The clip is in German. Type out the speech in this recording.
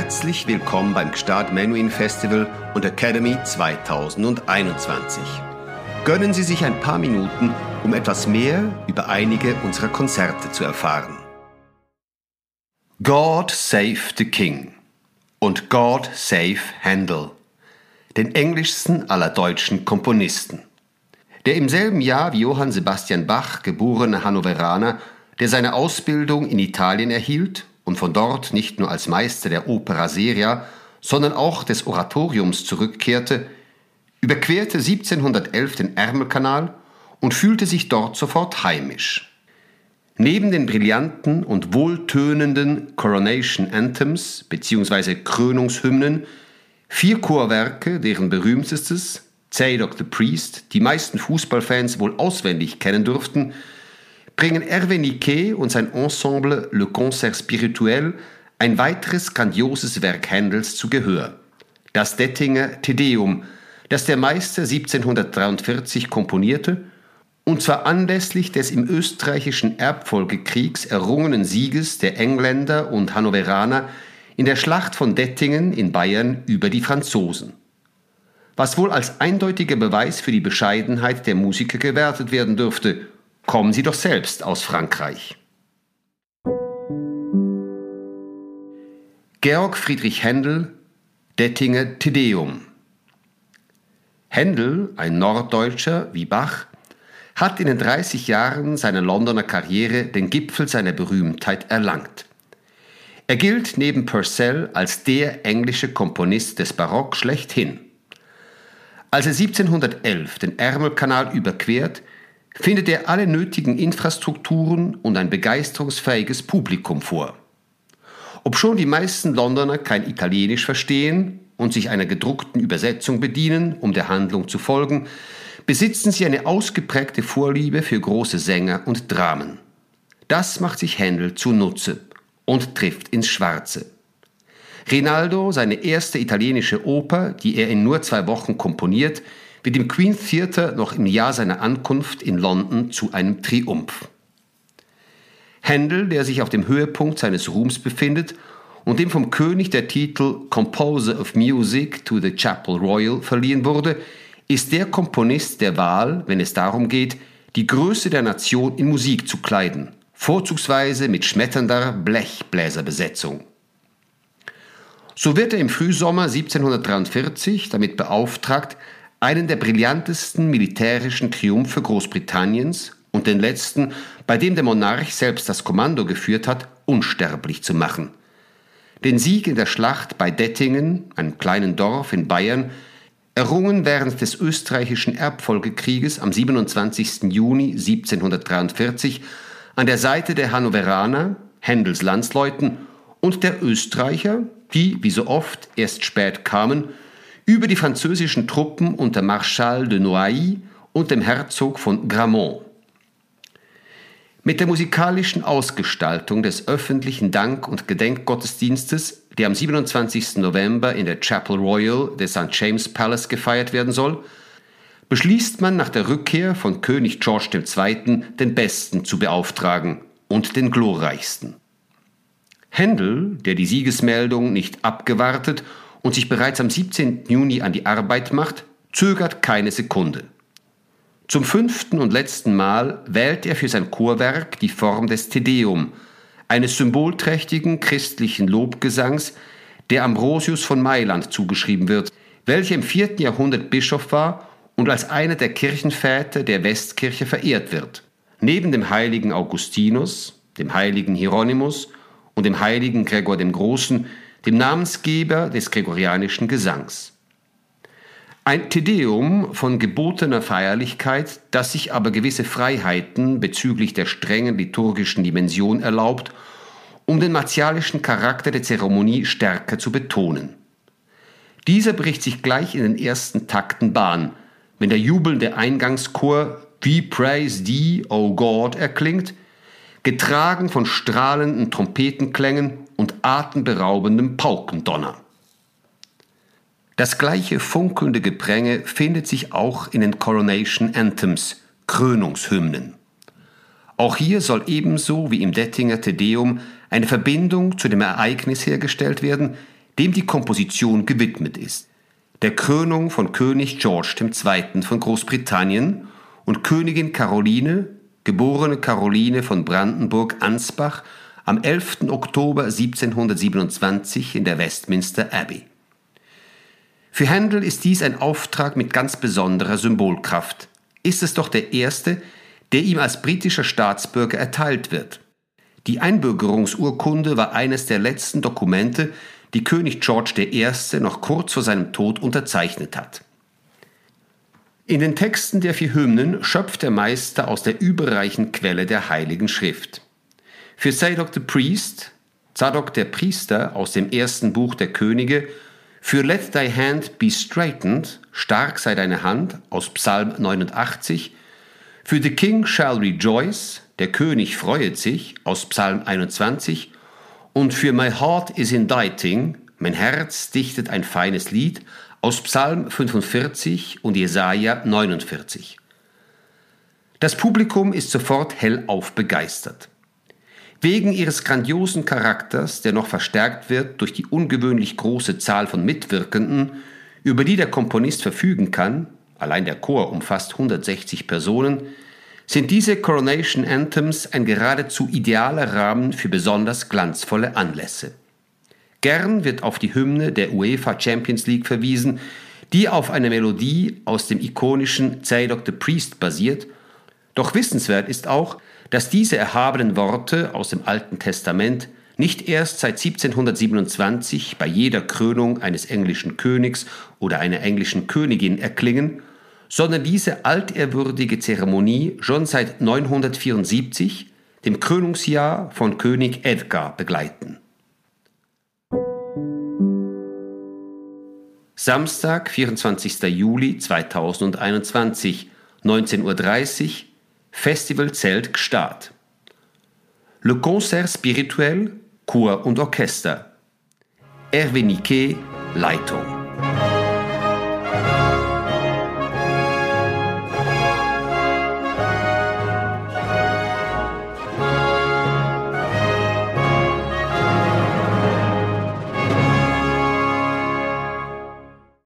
Herzlich willkommen beim Gstaad Menuhin Festival und Academy 2021. Gönnen Sie sich ein paar Minuten, um etwas mehr über einige unserer Konzerte zu erfahren. God Save the King und God Save Handel, den englischsten aller deutschen Komponisten. Der im selben Jahr wie Johann Sebastian Bach geborene Hannoveraner, der seine Ausbildung in Italien erhielt und von dort nicht nur als Meister der Opera Seria, sondern auch des Oratoriums zurückkehrte, überquerte 1711 den Ärmelkanal und fühlte sich dort sofort heimisch. Neben den brillanten und wohltönenden Coronation Anthems bzw. Krönungshymnen vier Chorwerke, deren berühmtestes, Zadok the Priest, die meisten Fußballfans wohl auswendig kennen durften, bringen Hervé Niquet und sein Ensemble Le Concert Spirituel ein weiteres grandioses Werk Händels zu Gehör. Das Dettinger Tedeum, das der Meister 1743 komponierte und zwar anlässlich des im österreichischen Erbfolgekriegs errungenen Sieges der Engländer und Hannoveraner in der Schlacht von Dettingen in Bayern über die Franzosen. Was wohl als eindeutiger Beweis für die Bescheidenheit der Musiker gewertet werden dürfte Kommen Sie doch selbst aus Frankreich. Georg Friedrich Händel, Dettinger Tedeum. Händel, ein Norddeutscher wie Bach, hat in den 30 Jahren seiner Londoner Karriere den Gipfel seiner Berühmtheit erlangt. Er gilt neben Purcell als der englische Komponist des Barock schlechthin. Als er 1711 den Ärmelkanal überquert, findet er alle nötigen Infrastrukturen und ein begeisterungsfähiges Publikum vor. Obschon die meisten Londoner kein Italienisch verstehen und sich einer gedruckten Übersetzung bedienen, um der Handlung zu folgen, besitzen sie eine ausgeprägte Vorliebe für große Sänger und Dramen. Das macht sich Händel zunutze und trifft ins Schwarze. Rinaldo, seine erste italienische Oper, die er in nur zwei Wochen komponiert, wird im Queen Theatre noch im Jahr seiner Ankunft in London zu einem Triumph. Händel, der sich auf dem Höhepunkt seines Ruhms befindet und dem vom König der Titel Composer of Music to the Chapel Royal verliehen wurde, ist der Komponist der Wahl, wenn es darum geht, die Größe der Nation in Musik zu kleiden, vorzugsweise mit schmetternder Blechbläserbesetzung. So wird er im Frühsommer 1743 damit beauftragt, einen der brillantesten militärischen Triumphe Großbritanniens und den letzten, bei dem der Monarch selbst das Kommando geführt hat, unsterblich zu machen. Den Sieg in der Schlacht bei Dettingen, einem kleinen Dorf in Bayern, errungen während des österreichischen Erbfolgekrieges am 27. Juni 1743 an der Seite der Hannoveraner, Händels Landsleuten und der Österreicher, die, wie so oft, erst spät kamen, über die französischen Truppen unter Marschall de Noailles und dem Herzog von Gramont. Mit der musikalischen Ausgestaltung des öffentlichen Dank- und Gedenkgottesdienstes, der am 27. November in der Chapel Royal des St. James Palace gefeiert werden soll, beschließt man nach der Rückkehr von König George II. den Besten zu beauftragen und den glorreichsten. Händel, der die Siegesmeldung nicht abgewartet und sich bereits am 17. Juni an die Arbeit macht, zögert keine Sekunde. Zum fünften und letzten Mal wählt er für sein Chorwerk die Form des Tedeum, eines symbolträchtigen christlichen Lobgesangs, der Ambrosius von Mailand zugeschrieben wird, welcher im vierten Jahrhundert Bischof war und als einer der Kirchenväter der Westkirche verehrt wird. Neben dem heiligen Augustinus, dem heiligen Hieronymus und dem heiligen Gregor dem Großen dem Namensgeber des gregorianischen Gesangs. Ein Tedeum von gebotener Feierlichkeit, das sich aber gewisse Freiheiten bezüglich der strengen liturgischen Dimension erlaubt, um den martialischen Charakter der Zeremonie stärker zu betonen. Dieser bricht sich gleich in den ersten Takten Bahn, wenn der jubelnde Eingangschor We Praise Thee, O God erklingt, getragen von strahlenden Trompetenklängen und atemberaubendem Paukendonner. Das gleiche funkelnde Gepränge findet sich auch in den Coronation Anthems, Krönungshymnen. Auch hier soll ebenso wie im Dettinger Tedeum eine Verbindung zu dem Ereignis hergestellt werden, dem die Komposition gewidmet ist. Der Krönung von König George II. von Großbritannien und Königin Caroline, geborene Caroline von Brandenburg-Ansbach, am 11. Oktober 1727 in der Westminster Abbey. Für Händel ist dies ein Auftrag mit ganz besonderer Symbolkraft. Ist es doch der erste, der ihm als britischer Staatsbürger erteilt wird. Die Einbürgerungsurkunde war eines der letzten Dokumente, die König George I. noch kurz vor seinem Tod unterzeichnet hat. In den Texten der vier Hymnen schöpft der Meister aus der überreichen Quelle der Heiligen Schrift. Für Zadok the Priest, Zadok der Priester aus dem ersten Buch der Könige, für Let Thy Hand Be Straightened, stark sei deine Hand aus Psalm 89, für The King Shall Rejoice, der König freuet sich aus Psalm 21 und für My Heart is Inditing, mein Herz dichtet ein feines Lied aus Psalm 45 und Jesaja 49. Das Publikum ist sofort hellauf begeistert. Wegen ihres grandiosen Charakters, der noch verstärkt wird durch die ungewöhnlich große Zahl von Mitwirkenden, über die der Komponist verfügen kann, allein der Chor umfasst 160 Personen, sind diese Coronation Anthems ein geradezu idealer Rahmen für besonders glanzvolle Anlässe. Gern wird auf die Hymne der UEFA Champions League verwiesen, die auf einer Melodie aus dem ikonischen Zadok the Priest basiert, doch wissenswert ist auch, dass diese erhabenen Worte aus dem Alten Testament nicht erst seit 1727 bei jeder Krönung eines englischen Königs oder einer englischen Königin erklingen, sondern diese altehrwürdige Zeremonie schon seit 974, dem Krönungsjahr von König Edgar, begleiten. Samstag, 24. Juli 2021, 19.30 Uhr, Festival Zelt Gstaad. Le Concert Spirituel, Chor und Orchester. Hervé Niquet, Leitung.